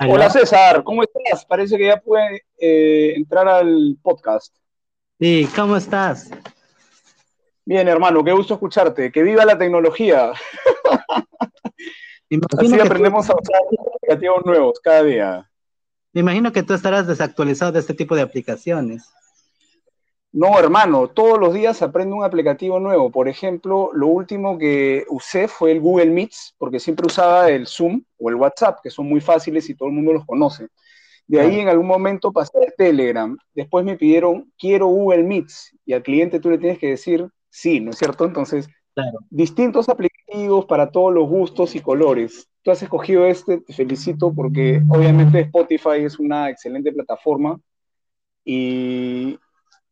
Hola César, ¿cómo estás? Parece que ya puede eh, entrar al podcast. Sí, ¿cómo estás? Bien, hermano, qué gusto escucharte. Que viva la tecnología. Así aprendemos a usar aplicativos nuevos cada día. Me imagino que tú estarás desactualizado de este tipo de aplicaciones. No, hermano, todos los días aprendo un aplicativo nuevo. Por ejemplo, lo último que usé fue el Google Meets, porque siempre usaba el Zoom o el WhatsApp, que son muy fáciles y todo el mundo los conoce. De ahí en algún momento pasé a Telegram. Después me pidieron, quiero Google Meets, y al cliente tú le tienes que decir sí, ¿no es cierto? Entonces, distintos aplicativos para todos los gustos y colores. Tú has escogido este, te felicito porque obviamente Spotify es una excelente plataforma y,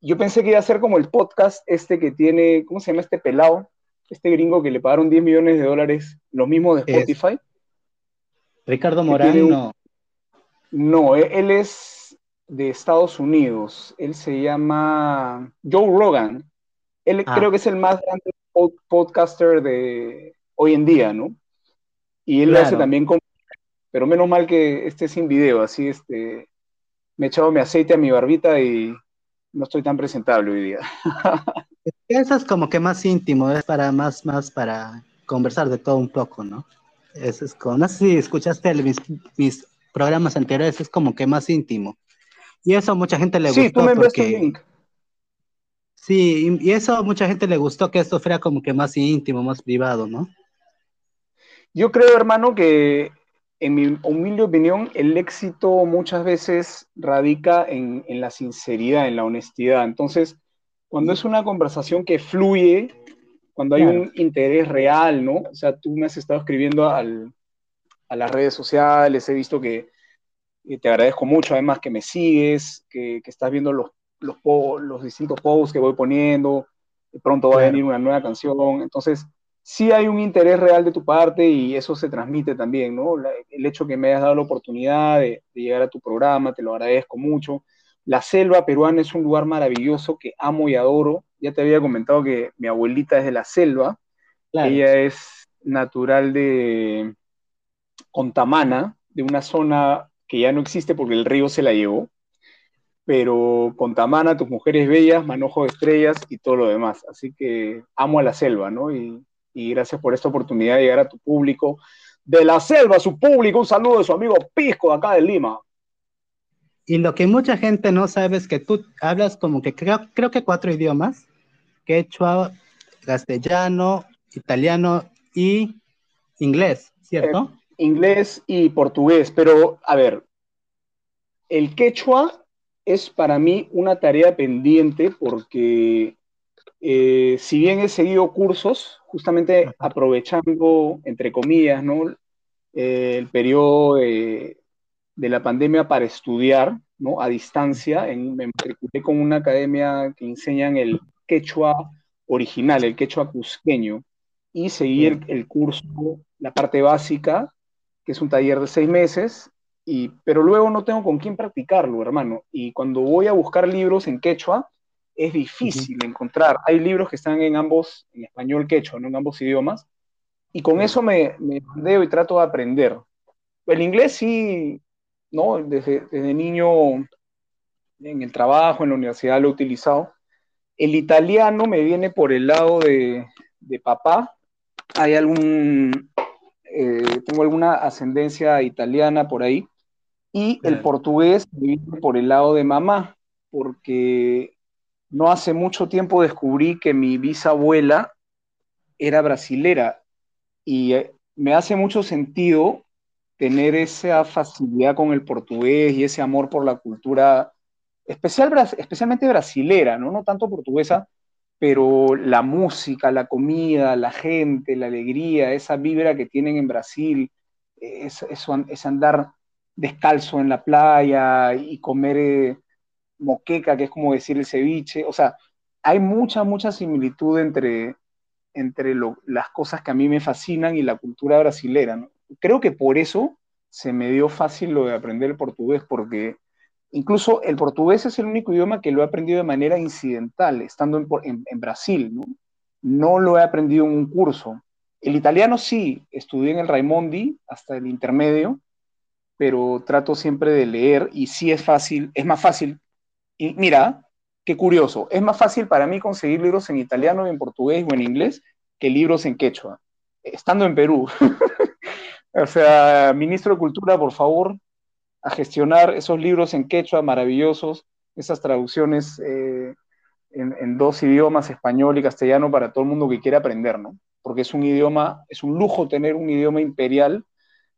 yo pensé que iba a ser como el podcast este que tiene, ¿cómo se llama este pelado? Este gringo que le pagaron 10 millones de dólares, lo mismo de Spotify. Ricardo Morán, no. No, e-, él es de Estados Unidos. Él se llama Joe Rogan. Él ah. creo que es el más grande podcaster de hoy en día, ¿no? Y él lo hace también con... Pero menos mal que esté sin video, así este... Me he echado mi aceite a mi barbita y no estoy tan presentable hoy día. Eso es como que más íntimo, es para más, más para conversar de todo un poco, ¿no? Eso es como, no sé si escuchaste mis, programas anteriores, es como que más íntimo. Y eso a mucha gente le sí, gustó. Tú me porque... link. Sí, y eso a mucha gente le gustó que esto fuera como que más íntimo, más privado, ¿no? Yo creo, hermano, que en mi humilde opinión, el éxito muchas veces radica en, la sinceridad, en la honestidad. Entonces, cuando es una conversación que fluye, cuando hay un interés real, ¿no? O sea, tú me has estado escribiendo a las redes sociales, he visto que te agradezco mucho, además que me sigues, que, estás viendo los, los, los, distintos posts que voy poniendo, de pronto va a venir una nueva canción. Entonces, sí hay un interés real de tu parte y eso se transmite también, ¿no? el hecho que me hayas dado la oportunidad de, llegar a tu programa, te lo agradezco mucho. La selva peruana es un lugar maravilloso que amo y adoro. Ya te había comentado que mi abuelita es de la selva. Ella es natural de Contamana, de una zona que ya no existe porque el río se la llevó. Pero Contamana, tus mujeres bellas, manojo de estrellas y todo lo demás. Así que amo a la selva, ¿no? Y y gracias por esta oportunidad de llegar a tu público. De la selva, su público, un saludo de su amigo Pisco de acá de Lima. Y lo que mucha gente no sabe es que tú hablas como que creo, creo que cuatro idiomas, quechua, castellano, italiano y inglés, ¿cierto? Eh, inglés y portugués, pero a ver, el quechua es para mí una tarea pendiente porque eh, si bien he seguido cursos, justamente aprovechando, entre comillas, ¿no? Eh, el periodo de, la pandemia para estudiar, ¿no? A distancia, en, me matriculé con una academia que enseñan el quechua original, el quechua cusqueño, y seguir el curso, la parte básica, que es un taller de seis meses, y, pero luego no tengo con quién practicarlo, hermano. Y cuando voy a buscar libros en quechua, es difícil encontrar. Hay libros que están en ambos, en español quechua, ¿no? en ambos idiomas, y con eso me, me y trato de aprender. El inglés sí, ¿no? Desde, niño en el trabajo, en la universidad lo he utilizado. El italiano me viene por el lado de, papá. Hay algún, eh, tengo alguna ascendencia italiana por ahí. Y el portugués me viene por el lado de mamá, porque no hace mucho tiempo descubrí que mi bisabuela era brasilera y eh, me hace mucho sentido tener esa facilidad con el portugués y ese amor por la cultura, especial, especialmente brasilera, ¿no? no tanto portuguesa, pero la música, la comida, la gente, la alegría, esa vibra que tienen en Brasil, es, es andar descalzo en la playa y comer eh, moqueca, que es como decir el ceviche, o sea, hay mucha, mucha similitud entre, entre las cosas que a mí me fascinan y la cultura brasilera. Creo que por eso se me dio fácil lo de aprender el portugués, porque incluso el portugués es el único idioma que lo he aprendido de manera incidental, estando en, Brasil, ¿no? No lo he aprendido en un curso. El italiano sí, estudié en el Raimondi hasta el intermedio, pero trato siempre de leer y sí es fácil, es más fácil. Y mira, qué curioso, es más fácil para mí conseguir libros en italiano, en portugués o en inglés que libros en quechua, estando en Perú. o sea, ministro de Cultura, por favor, a gestionar esos libros en quechua maravillosos, esas traducciones eh, en, dos idiomas, español y castellano, para todo el mundo que quiera aprender, ¿no? Porque es un idioma, es un lujo tener un idioma imperial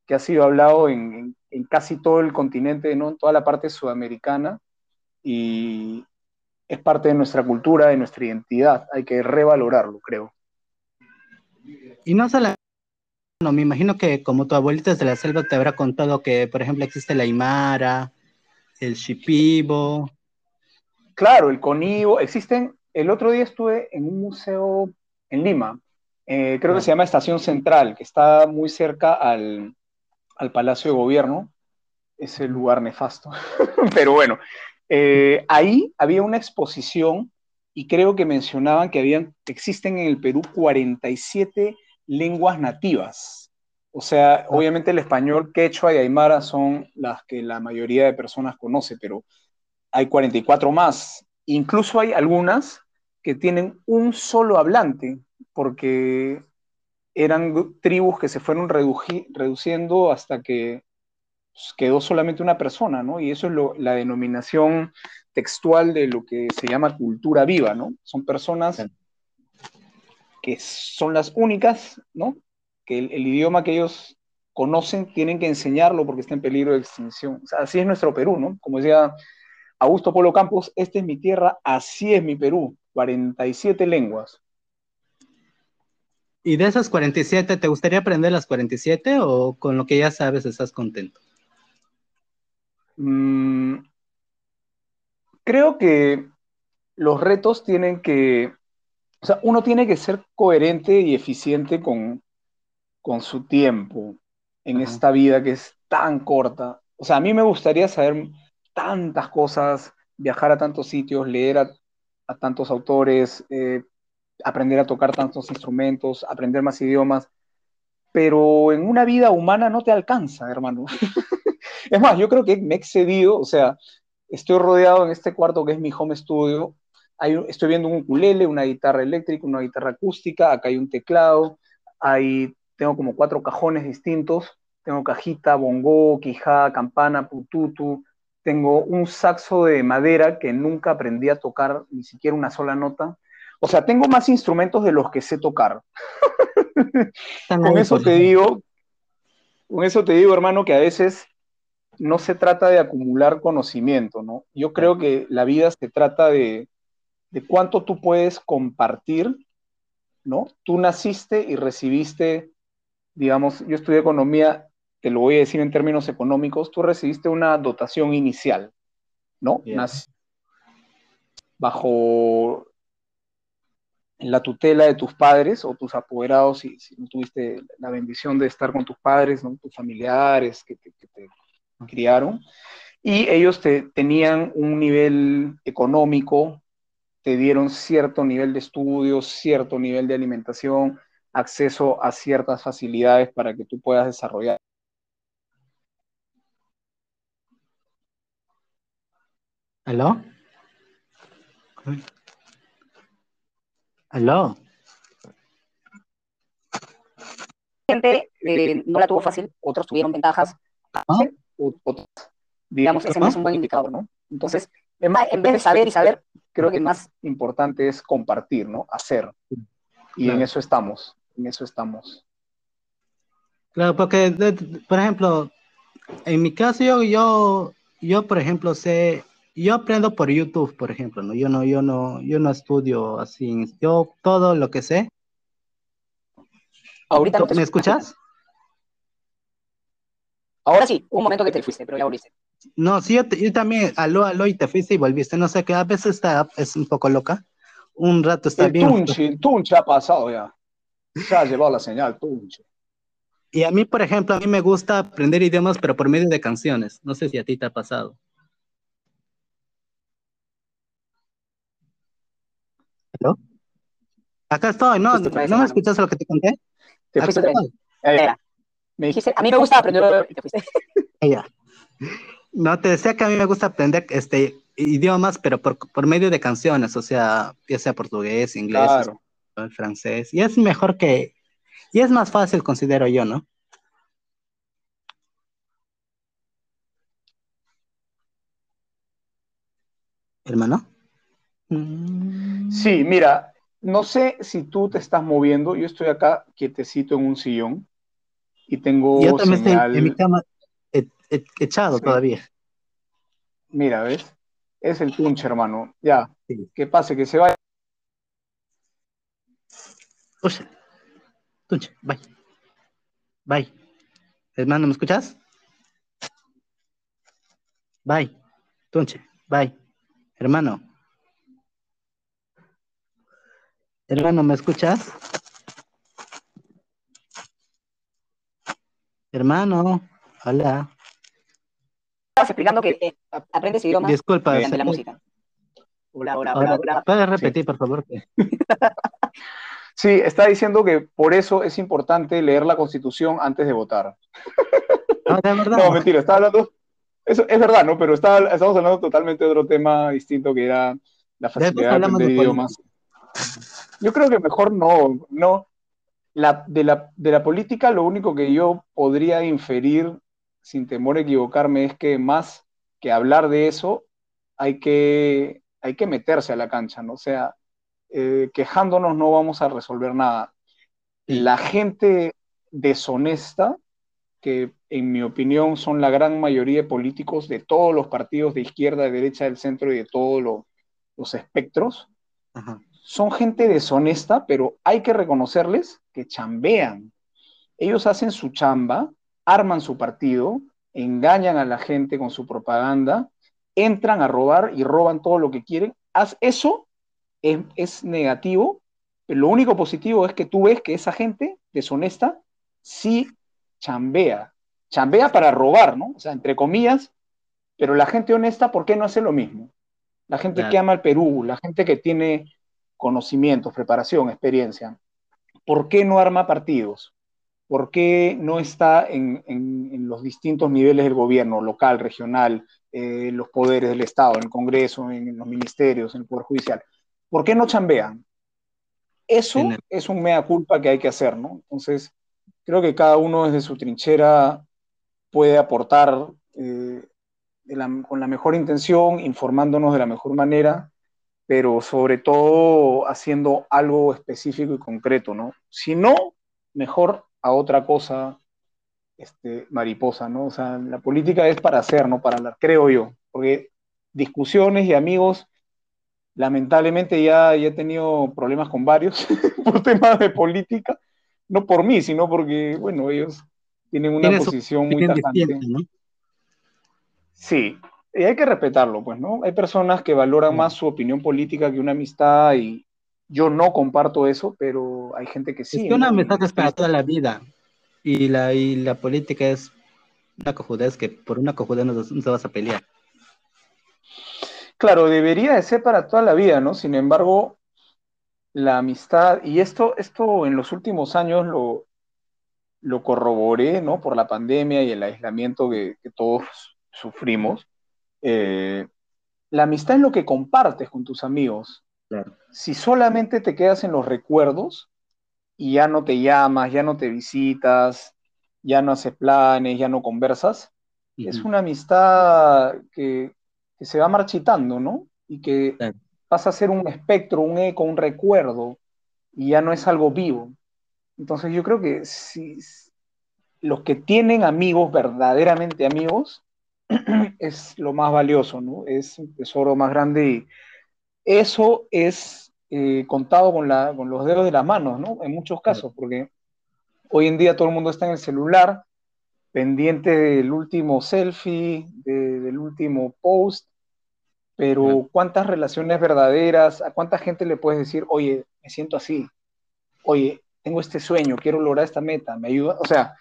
que ha sido hablado en, en casi todo el continente, ¿no? En toda la parte sudamericana y es parte de nuestra cultura, de nuestra identidad. Hay que revalorarlo, creo. Y no solo me imagino que como tu abuelita de la selva te habrá contado que, por ejemplo, existe la Aymara, el Shipibo. Claro, el Conibo, existen. El otro día estuve en un museo en Lima, eh, creo que se llama Estación Central, que está muy cerca al, Palacio de Gobierno, ese lugar nefasto. Pero bueno, eh, ahí había una exposición y creo que mencionaban que habían, existen en el Perú 47 lenguas nativas. O sea, ah. obviamente el español, quechua y aymara son las que la mayoría de personas conoce, pero hay 44 más. Incluso hay algunas que tienen un solo hablante, porque eran tribus que se fueron reduciendo hasta que quedó solamente una persona, ¿no? Y eso es la denominación textual de lo que se llama cultura viva, ¿no? Son personas que son las únicas, ¿no? Que el, idioma que ellos conocen tienen que enseñarlo porque está en peligro de extinción. O sea, así es nuestro Perú, ¿no? Como decía Augusto Polo Campos, esta es mi tierra, así es mi Perú, 47 lenguas. ¿Y de esas 47, te gustaría aprender las 47 o con lo que ya sabes estás contento? Mm, creo que los retos tienen que o sea, uno tiene que ser coherente y eficiente con, su tiempo en esta vida que es tan corta. O sea, a mí me gustaría saber tantas cosas, viajar a tantos sitios, leer a, tantos autores, eh, aprender a tocar tantos instrumentos, aprender más idiomas, pero en una vida humana no te alcanza, hermano. es más, yo creo que me he excedido, o sea, estoy rodeado en este cuarto que es mi home studio estoy viendo un ukulele, una guitarra eléctrica, una guitarra acústica, acá hay un teclado, hay, tengo como cuatro cajones distintos, tengo cajita, bongo, quijá, campana, pututu, tengo un saxo de madera que nunca aprendí a tocar ni siquiera una sola nota. O sea, tengo más instrumentos de los que sé tocar. con eso te digo, con eso te digo, hermano, que a veces no se trata de acumular conocimiento, ¿no? Yo creo que la vida se trata de, de cuánto tú puedes compartir, ¿no? Tú naciste y recibiste, digamos, yo estudié economía, te lo voy a decir en términos económicos, tú recibiste una dotación inicial, ¿no? bajo la tutela de tus padres o tus apoderados, si, no tuviste la bendición de estar con tus padres, ¿no? tus familiares que, te criaron, y ellos te, tenían un nivel económico te dieron cierto nivel de estudios, cierto nivel de alimentación, acceso a ciertas facilidades para que tú puedas desarrollar. ¿Aló? ¿Aló? Gente eh, no la tuvo fácil, otros tuvieron ventajas. ¿Ah? Digamos, ese no es un buen indicador, ¿no? Entonces, en vez de saber y saber, creo que más importante es compartir, ¿no? Hacer. Y en eso estamos, en eso estamos. Claro, porque, por ejemplo, en mi caso yo, yo, yo, por ejemplo, sé, yo aprendo por YouTube, por ejemplo, ¿no? Yo no, yo no, yo no estudio así, yo todo lo que sé. Ahorita ¿Me escuchas? Ahora sí, un momento que te fuiste, pero ya volviste. No, sí, yo, también, aló, aló, y te fuiste y volviste. No sé, que a veces está, es un poco loca. Un rato está bien. Tunche, Tunche ha pasado ya. Se ha llevado la señal, Tunche. Y a mí, por ejemplo, a mí me gusta aprender idiomas, pero por medio de canciones. No sé si a ti te ha pasado. ¿Aló? Acá estoy, ¿no? ¿No me escuchas lo que te conté? Te fuiste. Me dijiste, a mí me gusta aprender. Te fuiste. Ella. No, te decía que a mí me gusta aprender este idiomas, pero por, por medio de canciones, o sea, ya sea portugués, inglés, Claro. español, francés. Y es mejor que, y es más fácil, considero yo, ¿no? Hermano. Sí, mira, no sé si tú te estás moviendo, yo estoy acá quietecito en un sillón y tengo Yo también estoy en mi cama e- e- echado Sí. todavía. Mira, ¿ves? Es el tunche, hermano. Ya, Sí. que pase, que se vaya. Uy, Tunche, bye. Bye. Hermano, ¿me escuchas? Bye. Tunche, bye. Hermano. Hermano, ¿me escuchas? Hermano, hola. Estabas explicando que eh, aprendes idiomas Disculpa, mediante se- la música. Hola, hola, ahora, hola, hola. ¿puedes repetir, por favor? Sí, está diciendo que por eso es importante leer la Constitución antes de votar. No, de verdad. No, mentira, está hablando. Eso es verdad, ¿no? Pero está, estamos hablando totalmente de otro tema distinto que era la facilidad de hablamos de aprender idiomas. Yo creo que mejor no, no. La, de, la, de la política, lo único que yo podría inferir, sin temor a equivocarme, es que más que hablar de eso, hay que, hay que meterse a la cancha, ¿no? O sea, eh, quejándonos no vamos a resolver nada. La gente deshonesta, que en mi opinión son la gran mayoría de políticos de todos los partidos de izquierda, de derecha, del centro y de todos los, los espectros, Ajá. son gente deshonesta, pero hay que reconocerles que chambean. Ellos hacen su chamba, arman su partido, engañan a la gente con su propaganda, entran a robar y roban todo lo que quieren. Haz eso es, es negativo, pero lo único positivo es que tú ves que esa gente deshonesta sí chambea. Chambea para robar, ¿no? O sea, entre comillas, pero la gente honesta, ¿por qué no hace lo mismo? La gente Claro. que ama al Perú, la gente que tiene conocimientos, preparación, experiencia, ¿por qué no arma partidos? ¿Por qué no está en, en- en los distintos niveles del gobierno, local, regional, eh, los poderes del Estado, en el Congreso, en, los ministerios, en el Poder Judicial? ¿Por qué no chambean? Eso el- es un mea culpa que hay que hacer, ¿no? Entonces, creo que cada uno desde su trinchera puede aportar eh, de la- con la mejor intención, informándonos de la mejor manera, pero sobre todo haciendo algo específico y concreto, ¿no? Si no, mejor a otra cosa, este, mariposa, ¿no? O sea, la política es para hacer, no para hablar, creo yo, porque discusiones y amigos, lamentablemente ya, ya he tenido problemas con varios por temas de política, no por mí, sino porque, bueno, ellos tienen una Tienen posición muy tajante. ¿no? Sí, y hay que respetarlo, pues, ¿no? Hay personas que valoran Sí. más su opinión política que una amistad y yo no comparto eso, pero hay gente que sí. es que una ¿no? amistad es para Y- toda la vida. Y la, y la política es una cojudez que por una cojudez no, no te vas a pelear. Claro, debería de ser para toda la vida, ¿no? Sin embargo, la amistad, y esto, esto en los últimos años lo, lo corroboré, ¿no? Por la pandemia y el aislamiento que, que todos sufrimos. Eh, la amistad es lo que compartes con tus amigos. Claro. Si solamente te quedas en los recuerdos y ya no te llamas, ya no te visitas, ya no haces planes, ya no conversas, es una amistad que, que se va marchitando, ¿no? Y que Claro. pasa a ser un espectro, un eco, un recuerdo, y ya no es algo vivo. Entonces yo creo que si los que tienen amigos, verdaderamente amigos, es lo más valioso, ¿no? Es un tesoro más grande y eso es eh, contado con, la, con los dedos de las manos, ¿no? En muchos casos, porque hoy en día todo el mundo está en el celular, pendiente del último selfie, de- del último post, pero. ¿cuántas relaciones verdaderas, a cuánta gente le puedes decir, oye, me siento así, oye, tengo este sueño, quiero lograr esta meta, me ayuda? O sea,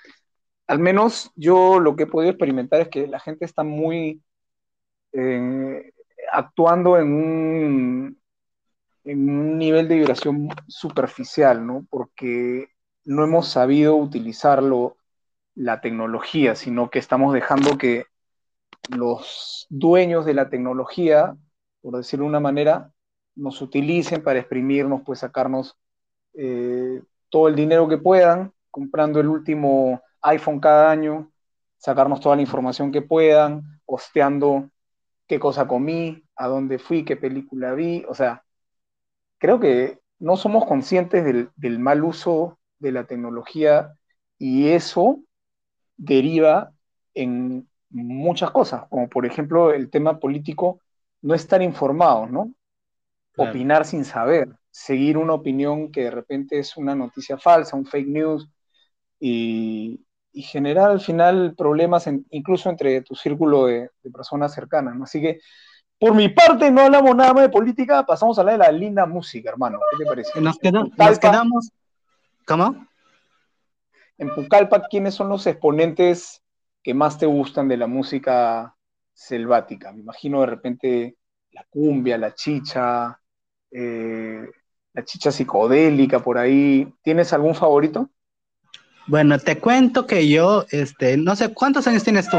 al menos yo lo que he podido experimentar es que la gente está muy eh, actuando en un, en un nivel de vibración superficial, ¿no? Porque no hemos sabido utilizarlo, la tecnología, sino que estamos dejando que los dueños de la tecnología, por decirlo de una manera, nos utilicen para exprimirnos, pues sacarnos eh, todo el dinero que puedan, comprando el último iPhone cada año, sacarnos toda la información que puedan, posteando qué cosa comí, a dónde fui, qué película vi, o sea, creo que no somos conscientes del, del mal uso de la tecnología y eso deriva en muchas cosas, como por ejemplo el tema político, no estar informados, ¿no? Opinar sin saber, seguir una opinión que de repente es una noticia falsa, un fake news, y, generar al final problemas incluso entre tu círculo de, personas cercanas, ¿no? Así que, por mi parte, no hablamos nada más de política, pasamos a hablar de la linda música, hermano. ¿Qué te parece? Nos, nos quedamos... ¿Cómo? En Pucallpa, ¿quiénes son los exponentes que más te gustan de la música selvática? Me imagino de repente la cumbia, la chicha, eh, la chicha psicodélica por ahí. ¿Tienes algún favorito? Bueno, te cuento que yo, este, no sé, ¿cuántos años tienes tú?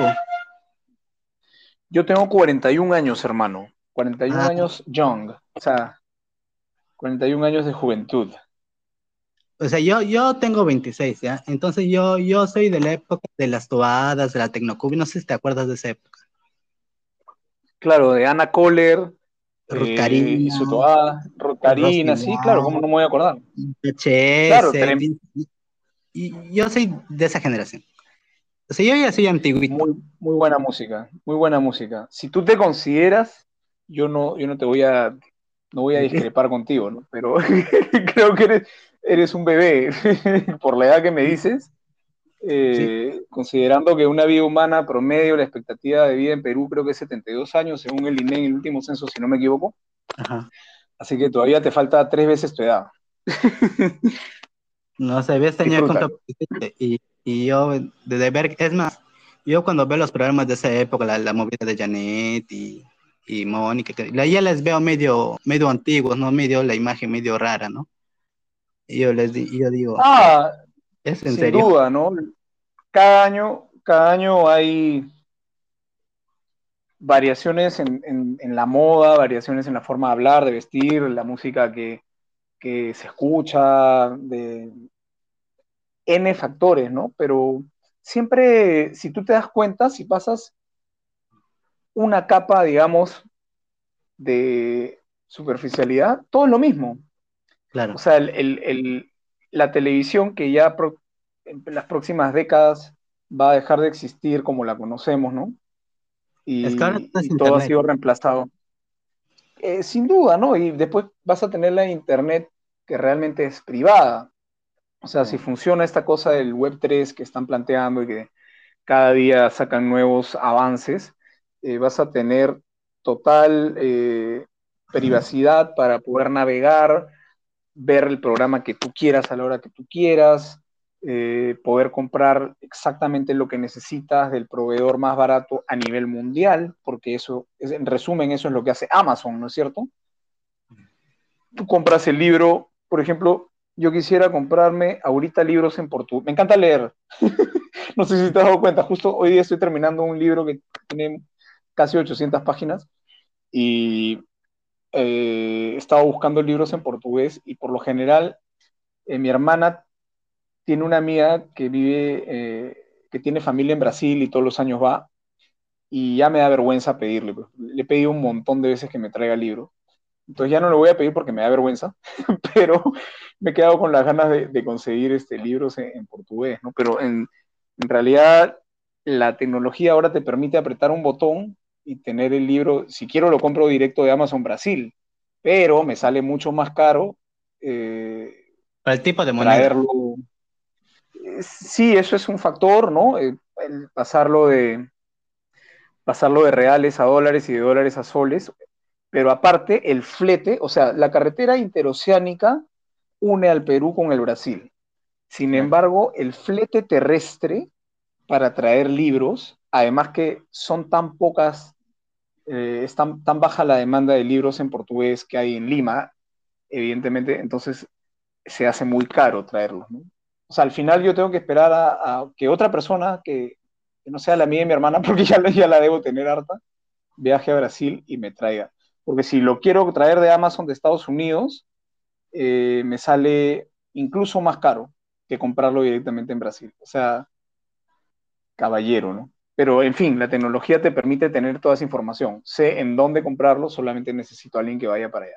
Yo tengo 41 años, hermano. 41 ah. años young, o sea, 41 años de juventud. O sea, yo, yo tengo 26, ¿ya? Entonces yo, yo soy de la época de las toadas, de la tecnocubi, no sé si te acuerdas de esa época. Claro, de Ana Kohler, Rutarina, eh, su toada, Rutarina, sí, claro, ¿cómo no me voy a acordar? claro, y yo soy de esa generación. O sea, yo ya soy antiguito. Muy, muy buena música, muy buena música. Si tú te consideras, yo no, yo no te voy a, no voy a discrepar contigo, ¿no? Pero creo que eres, eres un bebé, por la edad que me dices, eh, considerando que una vida humana promedio, la expectativa de vida en Perú creo que es 72 años, según el INE en el último censo, si no me equivoco. Así que todavía te falta tres veces tu edad. No sé, ves tenía y, y yo, de ver, es más, yo cuando veo los programas de esa época, la, movida de Janet y, y Mónica, ya les veo medio, medio antiguos, ¿no? Medio la imagen medio rara, ¿no? Y yo les yo digo, ah, ¿es en sin duda, ¿no? Cada año, cada año hay variaciones en, la moda, variaciones en la forma de hablar, de vestir, la música que, se escucha, de N factores, ¿no? Pero siempre, si tú te das cuenta, si pasas una capa, digamos, de superficialidad, todo es lo mismo. O sea, la televisión que ya en las próximas décadas va a dejar de existir como la conocemos, ¿no? Y, todo ha sido reemplazado. Eh, sin duda, ¿no? Y después vas a tener la internet que realmente es privada. O sea, si funciona esta cosa del Web 3 que están planteando y que cada día sacan nuevos avances, eh, vas a tener total eh, privacidad para poder navegar, ver el programa que tú quieras a la hora que tú quieras, eh, poder comprar exactamente lo que necesitas del proveedor más barato a nivel mundial, porque eso, en resumen, eso es lo que hace Amazon, ¿no es cierto? Tú compras el libro, por ejemplo, yo quisiera comprarme ahorita libros en portugués. Me encanta leer. no sé si te has dado cuenta, justo hoy día estoy terminando un libro que tiene casi 800 páginas y eh, estaba buscando libros en portugués y por lo general eh, mi hermana tiene una amiga que vive, eh, que tiene familia en Brasil y todos los años va y ya me da vergüenza pedirle. Pues. Le he pedido un montón de veces que me traiga libro. Entonces ya no le voy a pedir porque me da vergüenza, pero me he quedado con las ganas de, conseguir este, libros en, portugués, ¿no? Pero en, en realidad la tecnología ahora te permite apretar un botón y tener el libro, si quiero lo compro directo de Amazon Brasil, pero me sale mucho más caro. Eh, el tipo de moneda. Eh, sí, eso es un factor, ¿no? Eh, el pasarlo de pasarlo de reales a dólares y de dólares a soles, pero aparte el flete, o sea, la carretera interoceánica une al Perú con el Brasil. Sin embargo, el flete terrestre para traer libros, además que son tan pocas eh, es tan, baja la demanda de libros en portugués que hay en Lima, evidentemente, entonces se hace muy caro traerlos. O sea, al final yo tengo que esperar a, que otra persona que, no sea la mía y mi hermana, porque ya, ya la debo tener harta, viaje a Brasil y me traiga. Porque si lo quiero traer de Amazon de Estados Unidos, eh, me sale incluso más caro que comprarlo directamente en Brasil. O sea, caballero, ¿no? Pero en fin, la tecnología te permite tener toda esa información. Sé en dónde comprarlo, solamente necesito a alguien que vaya para allá.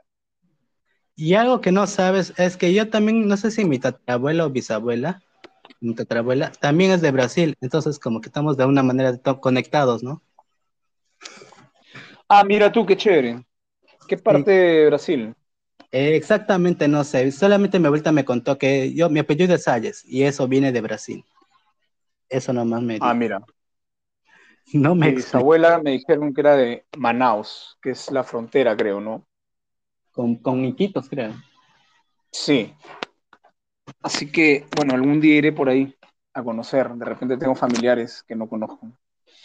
Y algo que no sabes es que yo también, no sé si mi tatarabuela o bisabuela, mi tatarabuela, también es de Brasil. Entonces, como que estamos de una manera conectados, ¿no? Ah, mira tú, qué chévere. ¿Qué parte de Brasil? Eh, exactamente, no sé. Solamente mi vuelta me contó que yo, mi apellido es Salles y eso viene de Brasil. Eso nomás me dijo. Ah, mira. No me Mis abuela me dijeron que era de Manaus, que es la frontera, creo, ¿no? Con, con Iquitos, creo. Sí. Así que, bueno, algún día iré por ahí a conocer. De repente tengo familiares que no conozco.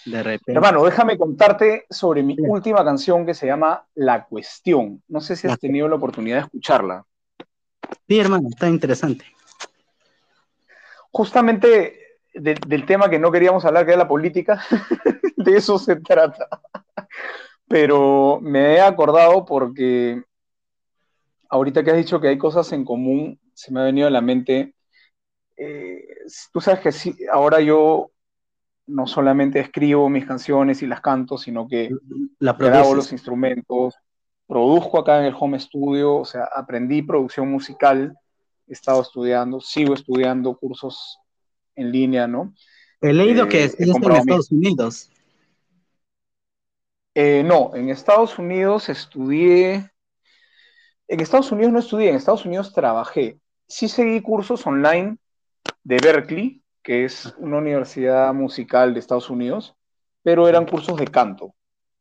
De repente. Hermano, déjame contarte sobre mi última canción que se llama La Cuestión. No sé si has tenido la oportunidad de escucharla. Sí, hermano, está interesante. Justamente del tema que no queríamos hablar, que era la política, de eso se trata. Pero me he acordado porque ahorita que has dicho que hay cosas en común, se me ha venido a la mente. Eh, tú sabes que sí, ahora yo no solamente escribo mis canciones y las canto, sino que la grabo los instrumentos, produzco acá en el home studio, o sea, aprendí producción musical, he estado estudiando, sigo estudiando cursos en línea, ¿no? He leído que eh, es en Estados Unidos. Eh, no, en Estados Unidos estudié. En Estados Unidos no estudié, en Estados Unidos trabajé. Sí seguí cursos online de Berkeley, que es una universidad musical de Estados Unidos, pero eran cursos de canto.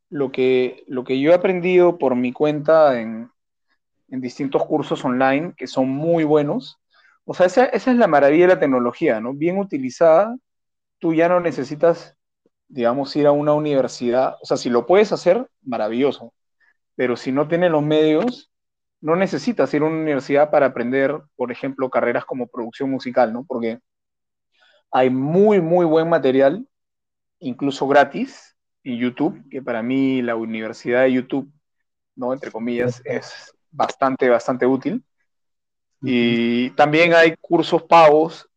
Lo que, lo que yo he aprendido por mi cuenta en, en distintos cursos online, que son muy buenos, o sea, esa, es la maravilla de la tecnología, ¿no? Bien utilizada, tú ya no necesitas, digamos, ir a una universidad. O sea, si lo puedes hacer, maravilloso. Pero si no tienes los medios, no necesitas ir a una universidad para aprender, por ejemplo, carreras como producción musical, ¿no? Porque hay muy, muy buen material, incluso gratis, en YouTube, que para mí la universidad de YouTube, ¿no? Entre comillas, es bastante, bastante útil. Y también hay cursos pagos.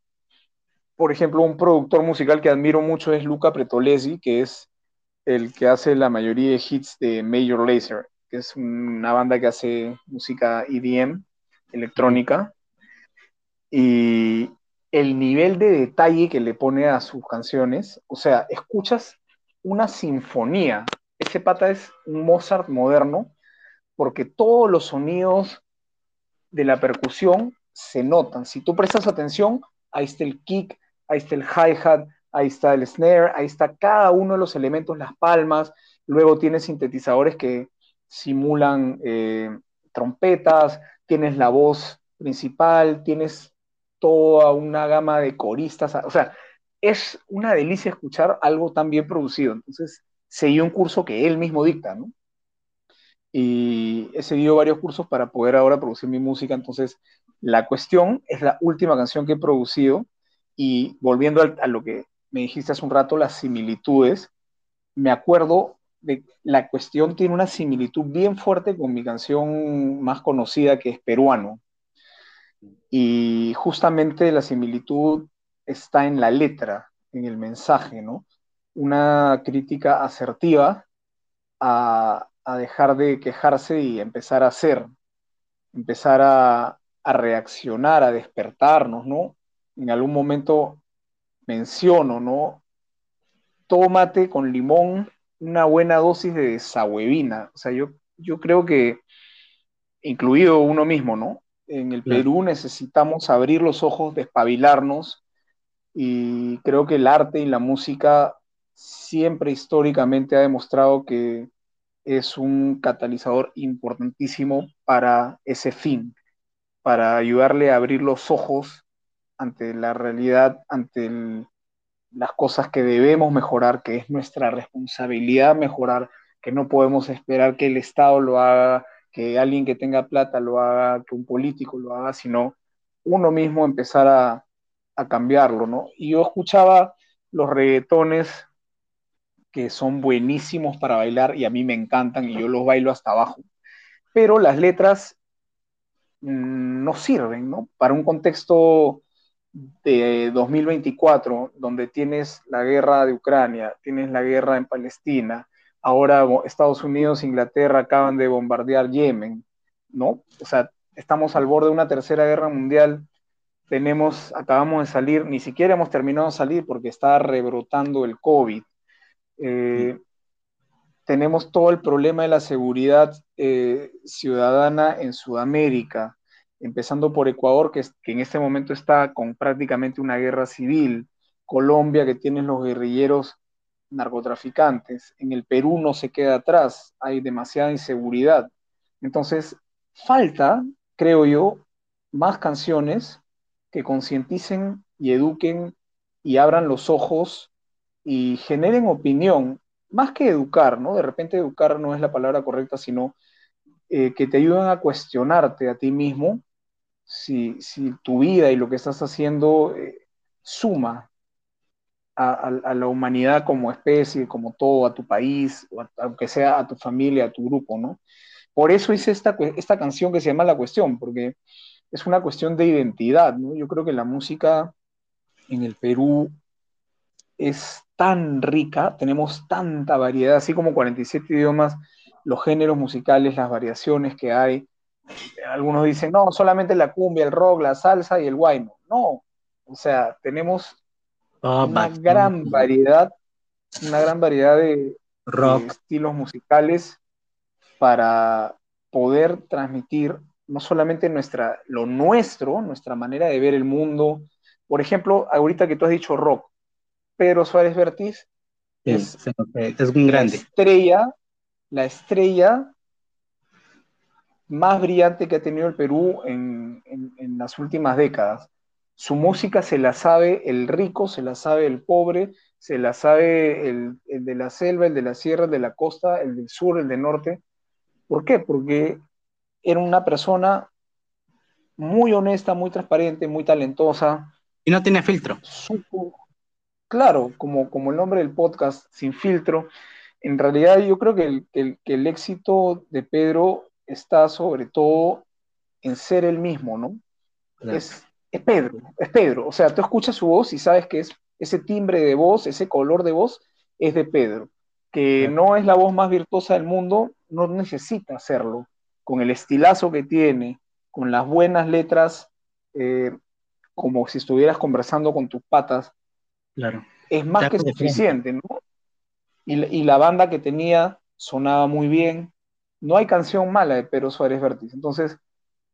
Por ejemplo, un productor musical que admiro mucho es Luca Pretolesi, que es el que hace la mayoría de hits de Major Lazer, que es una banda que hace música EDM, electrónica. Y el nivel de detalle que le pone a sus canciones, o sea, escuchas una sinfonía. Ese pata es un Mozart moderno, porque todos los sonidos de la percusión se notan. Si tú prestas atención, ahí está el kick, ahí está el hi-hat, ahí está el snare, ahí está cada uno de los elementos, las palmas, luego tienes sintetizadores que simulan eh, trompetas, tienes la voz principal, tienes toda una gama de coristas, o sea, es una delicia escuchar algo tan bien producido. Entonces, seguí un curso que él mismo dicta, ¿no? y he seguido varios cursos para poder ahora producir mi música. Entonces, la cuestión es la última canción que he producido y volviendo a, lo que me dijiste hace un rato, las similitudes, me acuerdo la cuestión tiene una similitud bien fuerte con mi canción más conocida que es Peruano. Y justamente la similitud está en la letra, en el mensaje, ¿no? Una crítica asertiva a, a dejar de quejarse y empezar a hacer, empezar a, reaccionar, a despertarnos, ¿no? En algún momento menciono, ¿no? Tómate con limón una buena dosis de desahuevina. O sea, yo, yo creo que, incluido uno mismo, ¿no? En el Perú necesitamos abrir los ojos, despabilarnos, y creo que el arte y la música siempre históricamente ha demostrado que es un catalizador importantísimo para ese fin, para ayudarle a abrir los ojos ante la realidad, ante las cosas que debemos mejorar, que es nuestra responsabilidad mejorar, que no podemos esperar que el Estado lo haga, que alguien que tenga plata lo haga, que un político lo haga, sino uno mismo empezar a, a cambiarlo, ¿no? Y yo escuchaba los reggaetones que son buenísimos para bailar y a mí me encantan y yo los bailo hasta abajo, pero las letras mm, no sirven, ¿no? Para un contexto de 2024, donde tienes la guerra de Ucrania, tienes la guerra en Palestina, ahora Estados Unidos e Inglaterra acaban de bombardear Yemen, ¿no? O sea, estamos al borde de una tercera guerra mundial, tenemos, acabamos de salir, ni siquiera hemos terminado de salir porque está rebrotando el COVID. Eh, tenemos todo el problema de la seguridad eh, ciudadana en Sudamérica, empezando por Ecuador, que, que, en este momento está con prácticamente una guerra civil, Colombia, que tiene los guerrilleros narcotraficantes, en el Perú no se queda atrás, hay demasiada inseguridad. Entonces, falta, creo yo, más canciones que concienticen y eduquen y abran los ojos y generen opinión, más que educar, ¿no? De repente educar no es la palabra correcta, sino eh, que te ayuden a cuestionarte a ti mismo si, tu vida y lo que estás haciendo eh, suma a, la humanidad como especie, como todo, a tu país, o aunque sea a tu familia, a tu grupo, ¿no? Por eso hice esta, esta canción que se llama La Cuestión, porque es una cuestión de identidad, ¿no? Yo creo que la música en el Perú es tan rica, tenemos tanta variedad, así como 47 idiomas, los géneros musicales, las variaciones que hay. Algunos dicen, no, solamente la cumbia, el rock, la salsa y el guayno. No, o sea, tenemos oh, una gran variedad, una gran variedad de, rock. de estilos musicales para poder transmitir no solamente nuestra, lo nuestro, nuestra manera de ver el mundo. Por ejemplo, ahorita que tú has dicho rock, Pedro Suárez Vértiz es, es un grande. La estrella, la estrella más brillante que ha tenido el Perú en, las últimas décadas. Su música se la sabe el rico, se la sabe el pobre, se la sabe el, el, de la selva, el de la sierra, el de la costa, el del sur, el del norte. ¿Por qué? Porque era una persona muy honesta, muy transparente, muy talentosa. Y no tiene filtro. claro, como, como el nombre del podcast, sin filtro. En realidad yo creo que el, el, éxito de Pedro está sobre todo en ser el mismo, ¿no? Es, es Pedro, es Pedro. O sea, tú escuchas su voz y sabes que es ese timbre de voz, ese color de voz, es de Pedro. Que no es la voz más virtuosa del mundo, no necesita hacerlo con el estilazo que tiene, con las buenas letras, eh, como si estuvieras conversando con tus patas, claro. es más que suficiente, ¿no? Y, la banda que tenía sonaba muy bien. No hay canción mala de Pedro Suárez Vértiz. Entonces,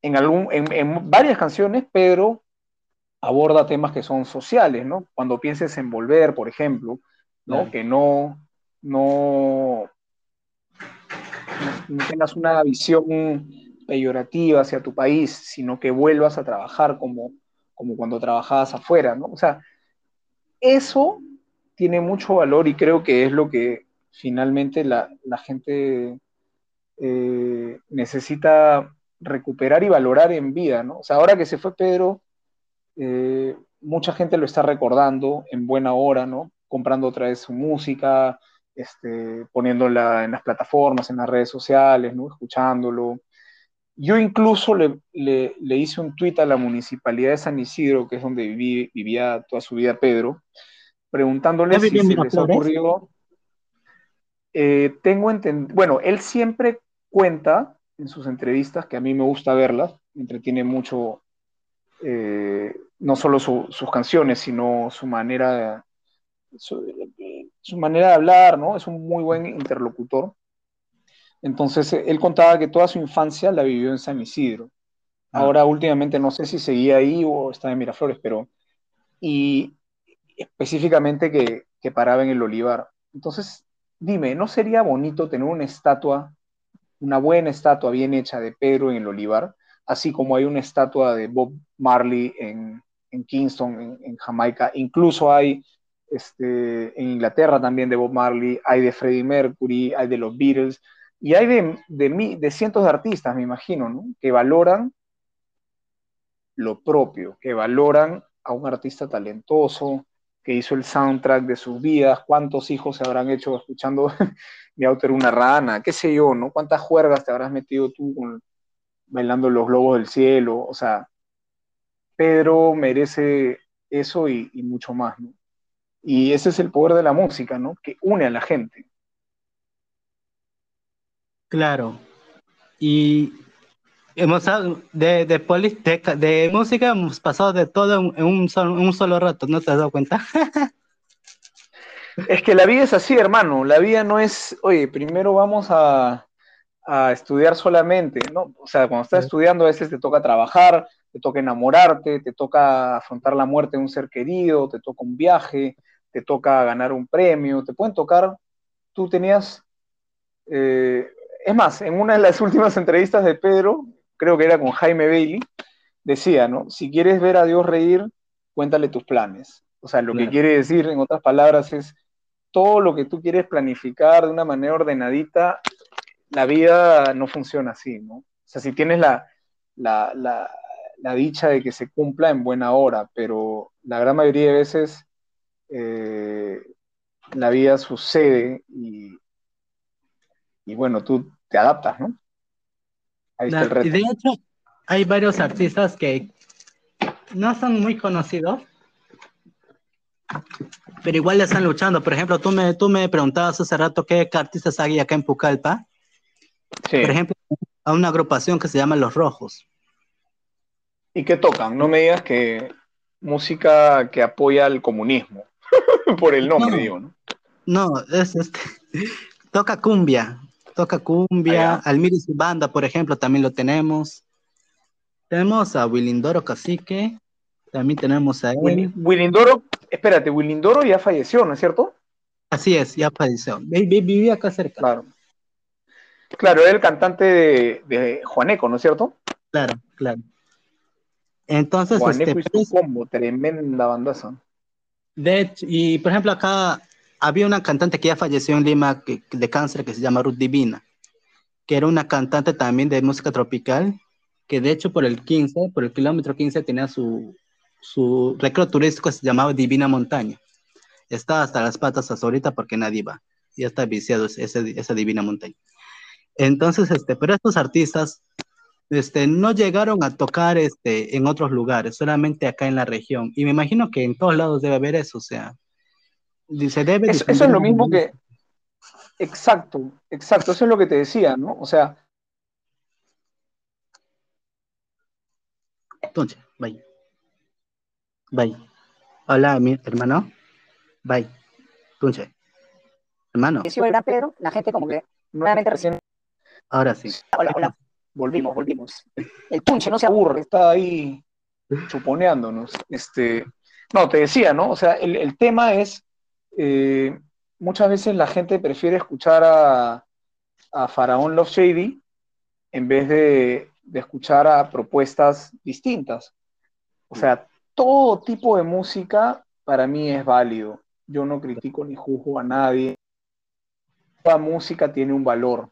en, algún, en, varias canciones, Pedro aborda temas que son sociales, ¿no? Cuando pienses en volver, por ejemplo, ¿no? Que no, no, no tengas una visión peyorativa hacia tu país, sino que vuelvas a trabajar como, como cuando trabajabas afuera, ¿no? O sea, eso tiene mucho valor y creo que es lo que finalmente la, gente eh, necesita recuperar y valorar en vida, ¿no? O sea, ahora que se fue Pedro, eh, mucha gente lo está recordando en buena hora, ¿no? Comprando otra vez su música, este, poniéndola en las plataformas, en las redes sociales, ¿no? escuchándolo. Yo incluso le, hice un tuit a la municipalidad de San Isidro, que es donde vivía toda su vida Pedro, preguntándole si se les ocurrió. Eh, tengo entendido, bueno, él siempre cuenta en sus entrevistas, que a mí me gusta verlas, me entretiene mucho, eh, no solo sus canciones, sino su manera de, su, manera de hablar, ¿no? Es un muy buen interlocutor. Entonces, él contaba que toda su infancia la vivió en San Isidro. Ah. Ahora, últimamente, no sé si seguía ahí o está en Miraflores, pero. Y específicamente que, que paraba en el Olivar. Entonces, dime, ¿no sería bonito tener una estatua, una buena estatua bien hecha de Pedro en el Olivar, así como hay una estatua de Bob Marley en, en Kingston, en, Jamaica? Incluso hay este, en Inglaterra también de Bob Marley, hay de Freddie Mercury, hay de los Beatles, y hay de, de, de cientos de artistas, me imagino, ¿no? que valoran lo propio, que valoran a un artista talentoso, que hizo el soundtrack de sus vidas, cuántos hijos se habrán hecho escuchando auto era una rana, qué sé yo, ¿no? ¿Cuántas juergas te habrás metido tú bailando los globos del cielo? O sea, Pedro merece eso y, y mucho más, ¿no? Y ese es el poder de la música, ¿no? Que une a la gente. Claro. Y hemos de, de, de, música hemos pasado de todo en un, solo, un solo rato, ¿no te has dado cuenta? es que la vida es así, hermano. La vida no es, oye, primero vamos a, a estudiar solamente, ¿no? O sea, cuando estás estudiando a veces te toca trabajar, te toca enamorarte, te toca afrontar la muerte de un ser querido, te toca un viaje, te toca ganar un premio, te pueden tocar, tú tenías, eh, es más, en una de las últimas entrevistas de Pedro, creo que era con Jaime Bailey, decía, ¿no? Si quieres ver a Dios reír, cuéntale tus planes. O sea, lo que quiere decir, en otras palabras, es todo lo que tú quieres planificar de una manera ordenadita, la vida no funciona así, ¿no? O sea, si tienes la, la, la dicha de que se cumpla en buena hora, pero la gran mayoría de veces eh, la vida sucede y, y, bueno, tú te adaptas, ¿no? Ahí está el reto. Y de hecho, hay varios artistas que no son muy conocidos, pero igual le están luchando. Por ejemplo, tú me, tú me preguntabas hace rato qué artistas hay acá en Pucallpa. Sí. Por ejemplo, a una agrupación que se llama Los Rojos. ¿Y qué tocan? No me digas que música que apoya al comunismo. Por el nombre, digo, ¿no? No, es este. Toca cumbia. Toca cumbia. Almiris y Banda, por ejemplo, también lo tenemos. Tenemos a Willindoro Cacique. También tenemos a él. Willindoro, espérate, Willindoro ya falleció, ¿no es cierto? Así es, ya falleció. Vivía acá cerca. Claro. Claro, era el cantante de, de Juaneco, ¿no es cierto? Claro, claro. Entonces, Juaneco este, y su combo, tremenda bandaza. De hecho, y por ejemplo, acá había una cantante que ya falleció en Lima de cáncer que se llama Ruth Divina, que era una cantante también de música tropical, que de hecho por el 15, por el kilómetro 15 tenía su, su recreo turístico, se llamaba Divina Montaña. Está hasta las patas hasta ahorita porque nadie va. Ya está viciado esa, esa Divina Montaña. Entonces, este, pero estos artistas este, no llegaron a tocar este, en otros lugares, solamente acá en la región. Y me imagino que en todos lados debe haber eso, o sea, se debe... Eso, es lo mismo que... Exacto, exacto, eso es lo que te decía, ¿no? O sea... Entonces, bye. Bye. Hola, mi hermano. Bye. Entonces, hermano. Pedro, la gente como que nuevamente recién... Ahora sí. Hola, hola. Volvimos, volvimos. El punche no se aburre. Está ahí chuponeándonos. Este, no, te decía, ¿no? O sea, el, tema es, eh, muchas veces la gente prefiere escuchar a, a Faraón Love Shady en vez de, de escuchar a propuestas distintas. O sea, todo tipo de música para mí es válido. Yo no critico ni juzgo a nadie. Toda música tiene un valor,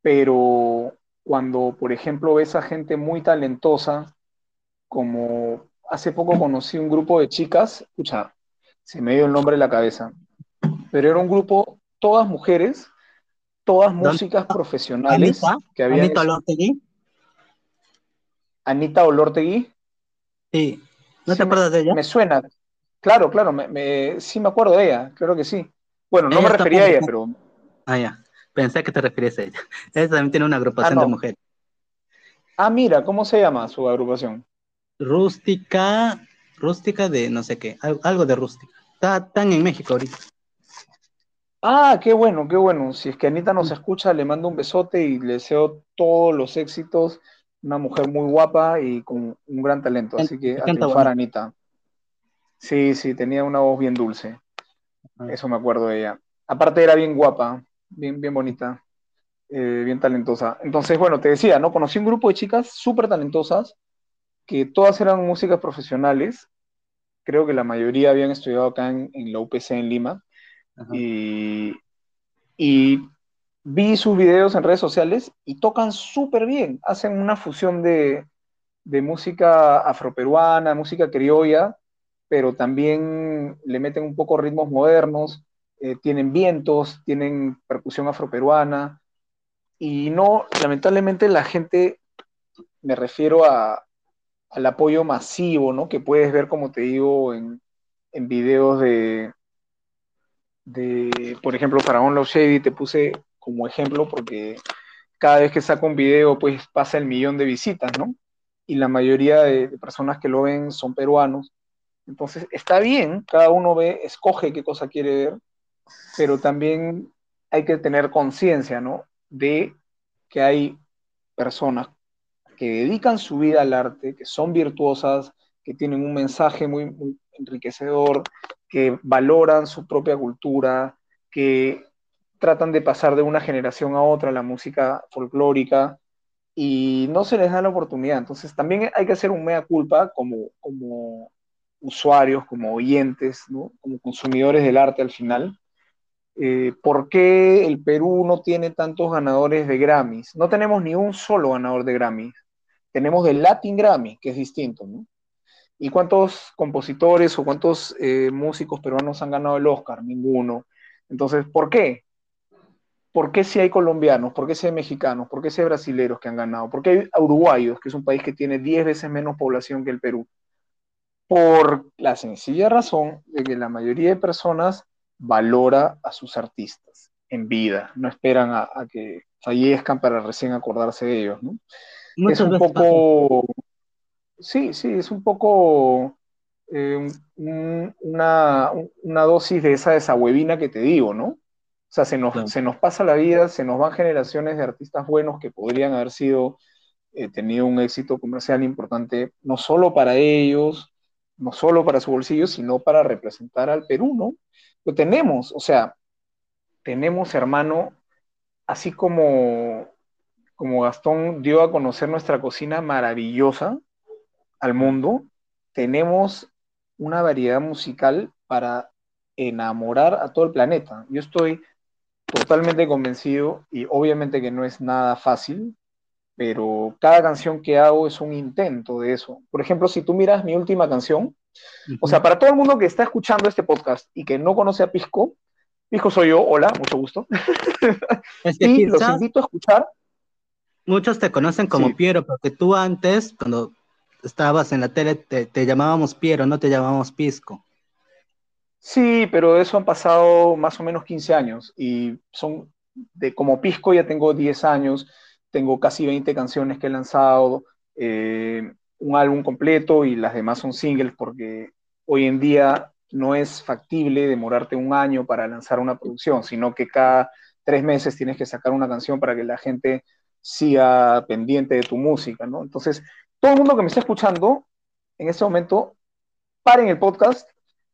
pero cuando, por ejemplo, ves a gente muy talentosa, como hace poco conocí un grupo de chicas, escucha, se me dio el nombre de la cabeza, pero era un grupo, todas mujeres, todas músicas profesionales. ¿Anita? Que ¿Anita Olortegui? ¿Anita Olortegui? Sí. ¿No te acuerdas de ella? Me suena. Claro, claro, me, sí me acuerdo de ella, claro que sí. Bueno, no me refería a ella, pero... Ah, ya. Pensé que te refieres a ella. Ella también tiene una agrupación ah, de mujeres. Ah, mira, ¿cómo se llama su agrupación? Rústica, rústica de no sé qué, algo de rústica. Están en México ahorita. Ah, qué bueno, qué bueno. Si es que Anita nos escucha, le mando un besote y le deseo todos los éxitos. Una mujer muy guapa y con un gran talento. Así que a triunfar, Anita. Sí, sí, tenía una voz bien dulce. Eso me acuerdo de ella. Aparte era bien guapa bien, bien bonita, eh, bien talentosa. Entonces, bueno, te decía, ¿no? Conocí un grupo de chicas súper talentosas, que todas eran músicas profesionales. Creo que la mayoría habían estudiado acá en, la UPC en Lima. Y, y, vi sus videos en redes sociales y tocan súper bien. Hacen una fusión de, de música afroperuana, música criolla, pero también le meten un poco ritmos modernos, eh, tienen vientos, tienen percusión afroperuana, y no, lamentablemente la gente, me refiero a, al apoyo masivo, ¿no? Que puedes ver, como te digo, en, en videos de, de, por ejemplo, Faraón Love Shady, te puse como ejemplo porque cada vez que saco un video, pues pasa el millón de visitas, ¿no? Y la mayoría de, personas que lo ven son peruanos. Entonces, está bien, cada uno ve, escoge qué cosa quiere ver, pero también hay que tener conciencia, ¿no? De que hay personas que dedican su vida al arte, que son virtuosas, que tienen un mensaje muy, enriquecedor, que valoran su propia cultura, que tratan de pasar de una generación a otra la música folclórica y no se les da la oportunidad. Entonces también hay que hacer un mea culpa como, como usuarios, como oyentes, como consumidores del arte al final. Eh, ¿Por qué el Perú no tiene tantos ganadores de Grammys? No tenemos ni un solo ganador de Grammys. Tenemos el Latin Grammy, que es distinto, ¿no? ¿Y cuántos compositores o cuántos eh, músicos peruanos han ganado el Oscar? Ninguno. Entonces, ¿por qué? ¿Por qué si hay colombianos? ¿Por qué si hay mexicanos? ¿Por qué si hay brasileros que han ganado? ¿Por qué hay uruguayos, que es un país que tiene 10 veces menos población que el Perú? Por la sencilla razón de que la mayoría de personas valora a sus artistas en vida, no esperan a, que fallezcan para recién acordarse de ellos, ¿no? Es un poco, Sí, sí, es un poco eh, una, dosis de esa desahuevina que te digo, ¿no? O sea, se nos, se nos pasa la vida, se nos van generaciones de artistas buenos que podrían haber sido, eh, tenido un éxito comercial importante, no solo para ellos, no solo para su bolsillo, sino para representar al Perú, ¿no? Lo tenemos, o sea, tenemos, hermano, así como, como Gastón dio a conocer nuestra cocina maravillosa, al mundo, tenemos una variedad musical para enamorar a todo el planeta. Yo estoy totalmente convencido y obviamente que no es nada fácil, pero cada canción que hago es un intento de eso. Por ejemplo, si tú miras mi última canción, o sea, para todo el mundo que está escuchando este podcast y que no conoce a Pisco, Pisco soy yo, hola, mucho gusto. y los invito a escuchar. Muchos te conocen como Piero, porque tú antes, cuando estabas en la tele, te, llamábamos Piero, no te llamábamos Pisco. Sí, pero eso han pasado más o menos 15 años y son de como Pisco ya tengo 10 años, tengo casi 20 canciones que he lanzado, eh, un álbum completo y las demás son singles porque hoy en día no es factible demorarte un año para lanzar una producción, sino que cada tres meses tienes que sacar una canción para que la gente siga pendiente de tu música, ¿no? Entonces, todo el mundo que me está escuchando en este momento, paren el podcast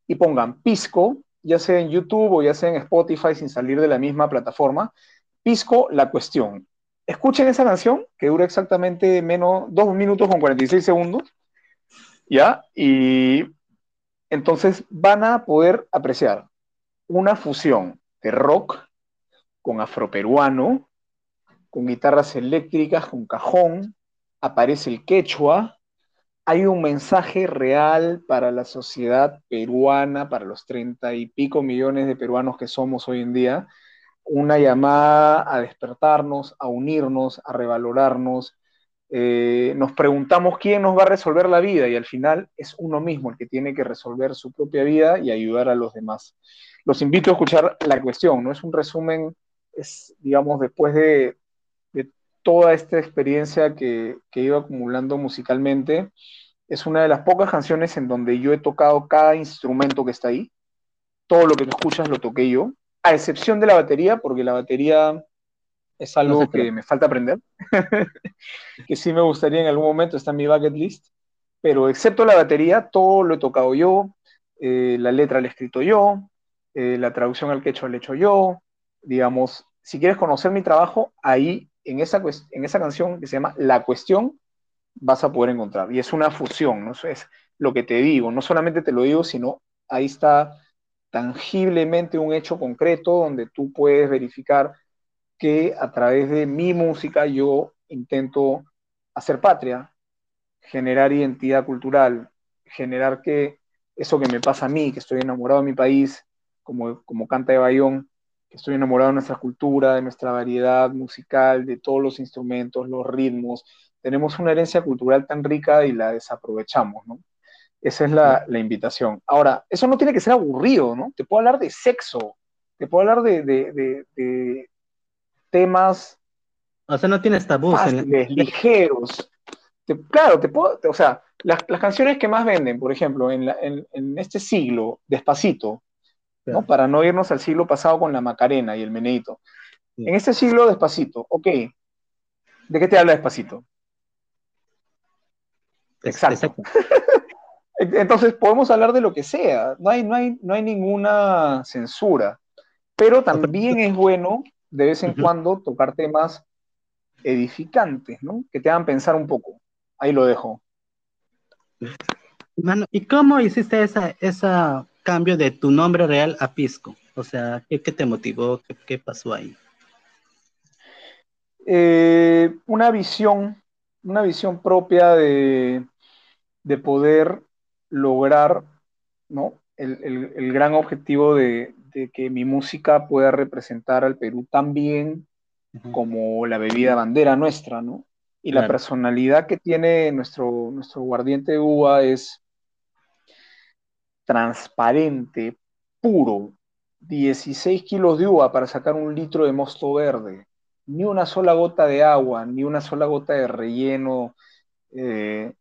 y pongan Pisco, ya sea en YouTube o ya sea en Spotify sin salir de la misma plataforma. Pisco, la cuestión. Escuchen esa canción que dura exactamente menos 2 minutos con 46 segundos. ¿Ya? Y entonces van a poder apreciar una fusión de rock con afroperuano, con guitarras eléctricas, con cajón, aparece el quechua, hay un mensaje real para la sociedad peruana, para los treinta y pico millones de peruanos que somos hoy en día, una llamada a despertarnos, a unirnos, a revalorarnos. Eh, nos preguntamos quién nos va a resolver la vida y al final es uno mismo el que tiene que resolver su propia vida y ayudar a los demás. Los invito a escuchar la cuestión, ¿no? Es un resumen, es, digamos, después de toda esta experiencia que, que he ido acumulando musicalmente. Es una de las pocas canciones en donde yo he tocado cada instrumento que está ahí. Todo lo que tú escuchas lo toqué yo, a excepción de la batería, porque la batería es algo que me falta aprender, que sí me gustaría en algún momento, está en mi bucket list, pero excepto la batería, todo lo he tocado yo, eh, la letra la he escrito yo, eh, la traducción al quechua la he hecho yo, digamos, si quieres conocer mi trabajo, ahí en esa, en esa canción que se llama La Cuestión, vas a poder encontrar. Y es una fusión, ¿no? Eso es lo que te digo. No solamente te lo digo, sino ahí está tangiblemente un hecho concreto donde tú puedes verificar que a través de mi música yo intento hacer patria, generar identidad cultural, generar que eso que me pasa a mí, que estoy enamorado de mi país, como, como canta de Bayón, que estoy enamorado de nuestra cultura, de nuestra variedad musical, de todos los instrumentos, los ritmos. Tenemos una herencia cultural tan rica y la desaprovechamos, ¿no? Esa es la, invitación. Ahora, eso no tiene que ser aburrido, ¿no? Te puedo hablar de sexo, te puedo hablar de, temas... O sea, no tienes tabús. ligeros. claro, te puedo, o sea, las, canciones que más venden, por ejemplo, en, este siglo, despacito, ¿no? Para no irnos al siglo pasado con la Macarena y el Meneito. En este siglo, despacito, ok. ¿De qué te habla despacito? Exacto. Entonces podemos hablar de lo que sea, no hay, no hay, no hay ninguna censura, pero también es bueno de vez en cuando tocar temas edificantes, ¿no? Que te hagan pensar un poco. Ahí lo dejo. ¿y cómo hiciste ese esa cambio de tu nombre real a Pisco? O sea, ¿qué, te motivó? ¿Qué, pasó ahí? Eh, una visión, una visión propia de, de poder lograr ¿no? el, gran objetivo de, que mi música pueda representar al Perú tan bien como la bebida bandera nuestra, ¿no? Y la personalidad que tiene nuestro, nuestro guardiente de uva es transparente, puro, 16 kilos de uva para sacar un litro de mosto verde, ni una sola gota de agua, ni una sola gota de relleno, eh,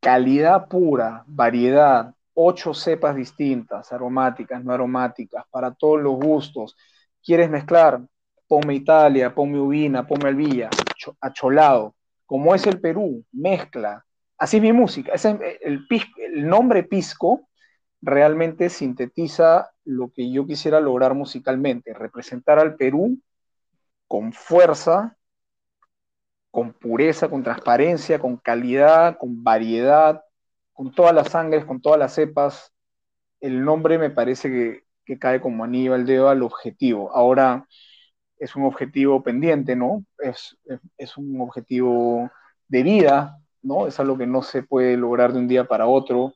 calidad pura, variedad, ocho cepas distintas, aromáticas, no aromáticas, para todos los gustos. ¿Quieres mezclar? Ponme Italia, ponme Ubina, ponme Alvilla, acholado. Como es el Perú, mezcla. Así es mi música. el, el nombre Pisco realmente sintetiza lo que yo quisiera lograr musicalmente, representar al Perú con fuerza, con pureza, con transparencia, con calidad, con variedad, con todas las sangres, con todas las cepas. El nombre me parece que, cae como anillo al dedo al objetivo. Ahora es un objetivo pendiente, ¿no? Es, es, un objetivo de vida, ¿no? Es algo que no se puede lograr de un día para otro.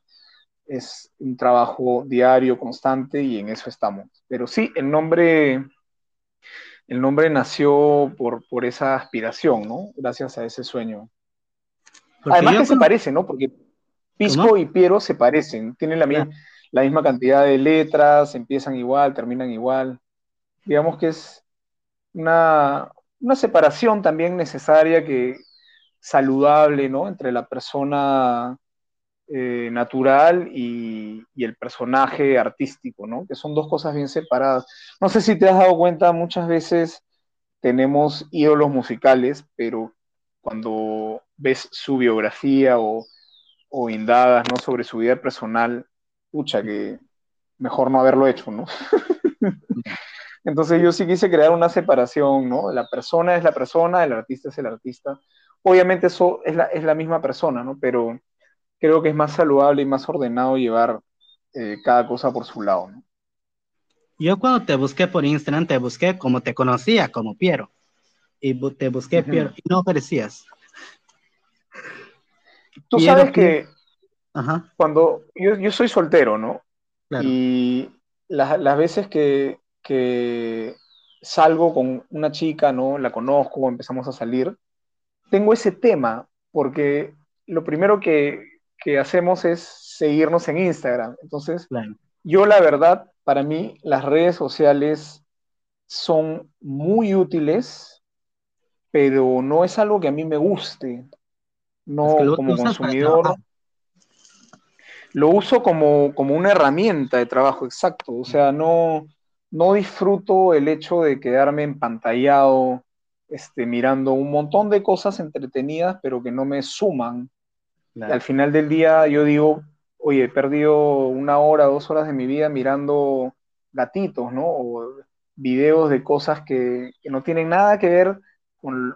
Es un trabajo diario, constante, y en eso estamos. Pero sí, el nombre el nombre nació por, por esa aspiración, ¿no? Gracias a ese sueño. Además que se parecen, ¿no? Porque Pisco y Piero se parecen, tienen la, la misma cantidad de letras, empiezan igual, terminan igual. Digamos que es una, una separación también necesaria que saludable, ¿no? Entre la persona eh, natural y, el personaje artístico, ¿no? Que son dos cosas bien separadas. No sé si te has dado cuenta, muchas veces tenemos ídolos musicales, pero cuando ves su biografía o, indagas, ¿no? Sobre su vida personal, pucha, que mejor no haberlo hecho, ¿no? Entonces yo sí quise crear una separación, ¿no? La persona es la persona, el artista es el artista. Obviamente eso es la, es la misma persona, ¿no? Pero creo que es más saludable y más ordenado llevar eh, cada cosa por su lado. ¿no? Yo cuando te busqué por Instagram, te busqué como te conocía, como Piero. Y te busqué Piero y no aparecías. Tú sabes que cuando yo, soy soltero, ¿no? Y las, veces que, que salgo con una chica, ¿no? La conozco, empezamos a salir, tengo ese tema, porque lo primero que, que hacemos es seguirnos en Instagram. Entonces, yo la verdad, para mí, las redes sociales son muy útiles, pero no es algo que a mí me guste. No como consumidor. Lo uso como, como, una herramienta de trabajo, exacto. O sea, no, no disfruto el hecho de quedarme empantallado, este, mirando un montón de cosas entretenidas, pero que no me suman al final del día yo digo, oye, he perdido una hora, dos horas de mi vida mirando gatitos, ¿no? O videos de cosas que, no tienen nada que ver con,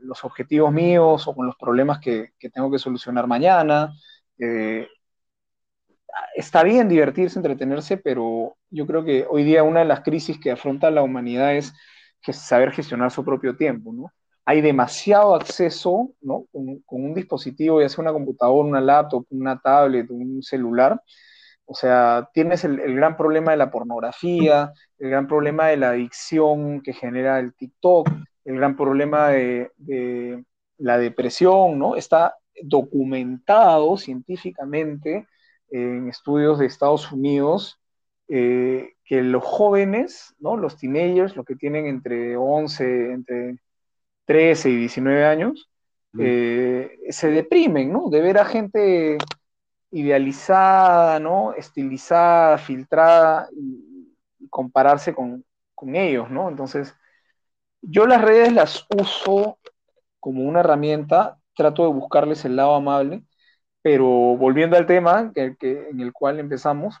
los objetivos míos o con los problemas que, tengo que solucionar mañana. Eh, está bien divertirse, entretenerse, pero yo creo que hoy día una de las crisis que afronta la humanidad es saber gestionar su propio tiempo, ¿no? Hay demasiado acceso, ¿no? Con, un dispositivo, ya sea una computadora, una laptop, una tablet, un celular. O sea, tienes el, gran problema de la pornografía, el gran problema de la adicción que genera el TikTok, el gran problema de, la depresión, ¿no? Está documentado científicamente en estudios de Estados Unidos eh, que los jóvenes, ¿no? los teenagers, los que tienen entre 11, entre 13 y 19 años, eh, se deprimen, ¿no? De ver a gente idealizada, ¿no? Estilizada, filtrada y, compararse con, ellos, ¿no? Entonces, yo las redes las uso como una herramienta, trato de buscarles el lado amable, pero volviendo al tema que, en el cual empezamos,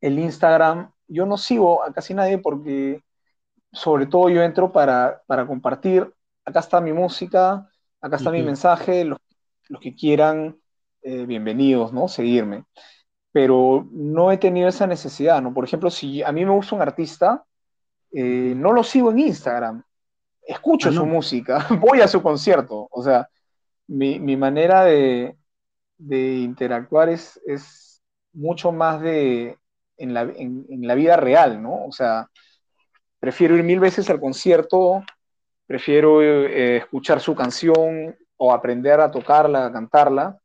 el Instagram, yo no sigo a casi nadie porque sobre todo yo entro para, para compartir acá está mi música, acá está mi mensaje, los, que quieran, eh, bienvenidos, ¿no? Seguirme. Pero no he tenido esa necesidad, ¿no? Por ejemplo, si a mí me gusta un artista, eh, no lo sigo en Instagram, escucho ah, su música, voy a su concierto, o sea, mi, manera de, interactuar es, es, mucho más de en la, en la vida real, ¿no? O sea, prefiero ir mil veces al concierto prefiero eh, escuchar su canción o aprender a tocarla, a cantarla,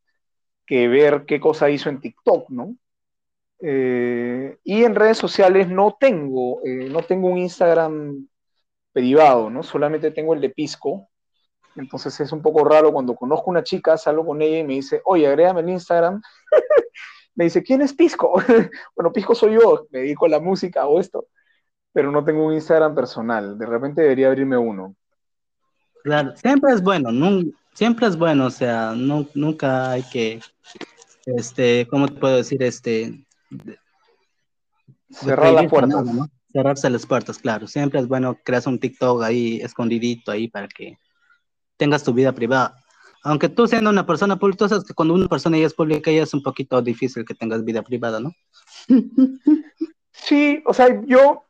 que ver qué cosa hizo en TikTok, ¿no? Eh, y en redes sociales no tengo, eh, no tengo un Instagram privado, ¿no? Solamente tengo el de Pisco. Entonces es un poco raro cuando conozco una chica, salgo con ella y me dice, oye, agrégame el Instagram. me dice, ¿quién es Pisco? bueno, Pisco soy yo, me dedico a la música o esto, pero no tengo un Instagram personal. De repente debería abrirme uno. Claro, siempre es bueno, siempre es bueno, o sea, nunca hay que, este, ¿cómo te puedo decir? Este, cerrar las puertas. Cerrarse las puertas, claro. Siempre es bueno crear un TikTok ahí escondidito ahí para que tengas tu vida privada. Aunque tú siendo una persona pública, tú sabes que cuando una persona ya es pública ya es un poquito difícil que tengas vida privada, ¿no? Sí, o sea, yo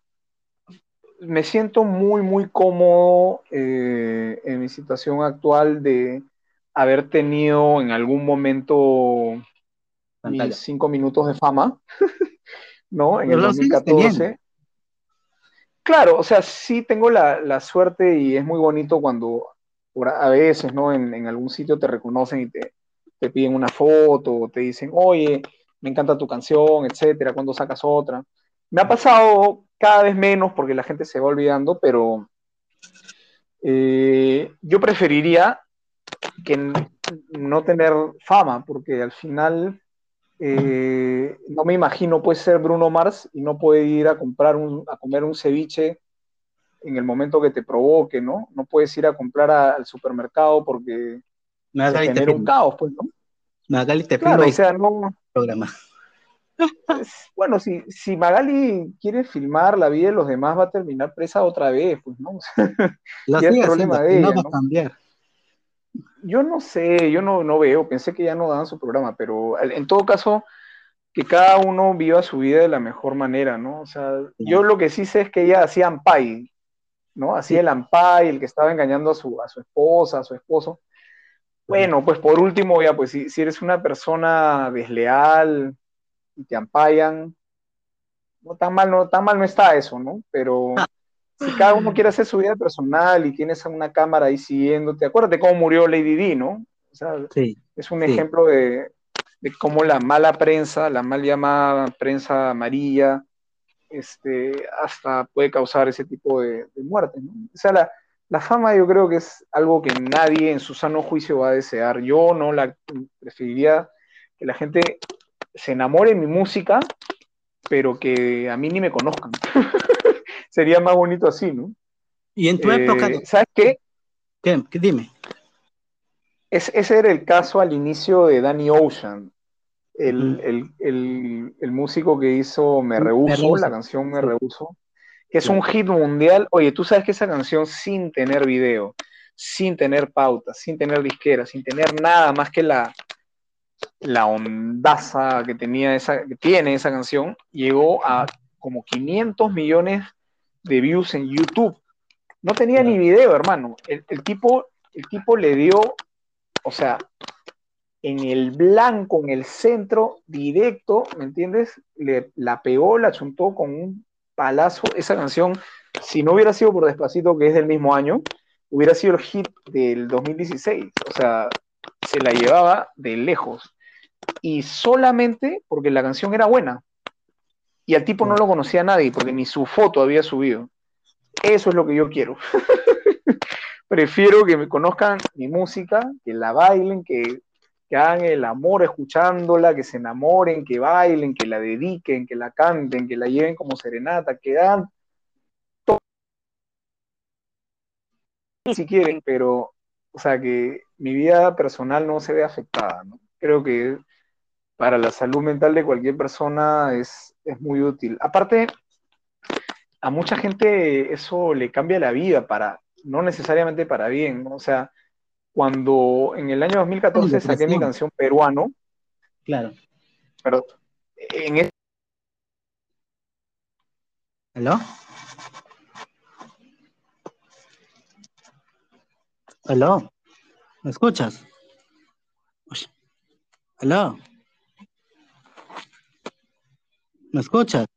me siento muy, muy cómodo eh, en mi situación actual de haber tenido en algún momento mis cinco minutos de fama, ¿no? En el 2014. Claro, o sea, sí tengo la, suerte y es muy bonito cuando a veces, ¿no? En, algún sitio te reconocen y te, te piden una foto, o te dicen, oye, me encanta tu canción, etcétera, ¿cuándo sacas otra? Me ha pasado cada vez menos porque la gente se va olvidando, pero eh, yo preferiría que no tener fama, porque al final eh, no me imagino puede ser Bruno Mars y no puede ir a comprar un, a comer un ceviche en el momento que te provoque, ¿no? No puedes ir a comprar al supermercado porque se genera un caos, pues, ¿no? Magali te claro, o sea, no, programa. Bueno, si, si Magali quiere filmar la vida de los demás, va a terminar presa otra vez, pues, ¿no? es problema de ella, ¿no? cambiar. Yo no sé, yo no, no veo, pensé que ya no daban su programa, pero en todo caso, que cada uno viva su vida de la mejor manera, ¿no? O sea, yo lo que sí sé es que ella hacía ampay, ¿no? Hacía el ampay, el que estaba engañando a su, a su esposa, a su esposo. Bueno, pues por último, ya, pues si, si eres una persona desleal, y te ampayan. No tan mal, no tan mal no está eso, ¿no? Pero si cada uno quiere hacer su vida personal y tienes una cámara ahí siguiéndote, acuérdate cómo murió Lady D, ¿no? O sea, es un ejemplo de, cómo la mala prensa, la mal llamada prensa amarilla, este, hasta puede causar ese tipo de, muerte, ¿no? O sea, la, la fama yo creo que es algo que nadie en su sano juicio va a desear. Yo no la preferiría que la gente se enamore de mi música, pero que a mí ni me conozcan. Sería más bonito así, ¿no? Y en tu eh, época. ¿Sabes qué? ¿Qué? Dime. ese era el caso al inicio de Danny Ocean, el, músico que hizo Me Rehuso, la canción Me Rehuso, que es un hit mundial. Oye, tú sabes que esa canción sin tener video, sin tener pauta, sin tener disquera, sin tener nada más que la, la ondaza que tenía esa, que tiene esa canción, llegó a como 500 millones de views en YouTube. No tenía ni video, hermano. El, el tipo, el tipo le dio, o sea, en el blanco, en el centro, directo, ¿me entiendes? Le, la pegó, la chuntó con un palazo. Esa canción, si no hubiera sido por Despacito, que es del mismo año, hubiera sido el hit del 2016. O sea, se la llevaba de lejos. Y solamente porque la canción era buena. Y al tipo no lo conocía nadie, porque ni su foto había subido. Eso es lo que yo quiero. Prefiero que me conozcan mi música, que la bailen, que que hagan el amor escuchándola, que se enamoren, que bailen, que la dediquen, que la canten, que la lleven como serenata, que dan si quieren, pero, o sea, que mi vida personal no se ve afectada, ¿no? Creo que para la salud mental de cualquier persona es, es muy útil. Aparte, a mucha gente eso le cambia la vida para, no necesariamente para bien, ¿no? O sea, cuando en el año 2014 saqué mi canción Peruano. Claro. Pero en este... ¿Aló? ¿Aló? ¿Me escuchas? ¿Aló? ¿Me escuchas?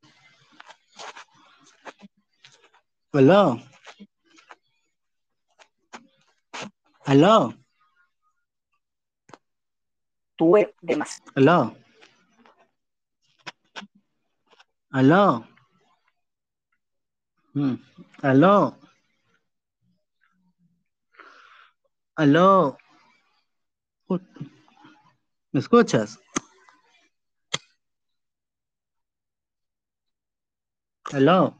¿Aló? ¿Aló? Tuve demás. ¿Aló? ¿Aló? ¿Aló? ¿Aló? ¿Me escuchas? ¿Aló?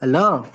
¿Aló?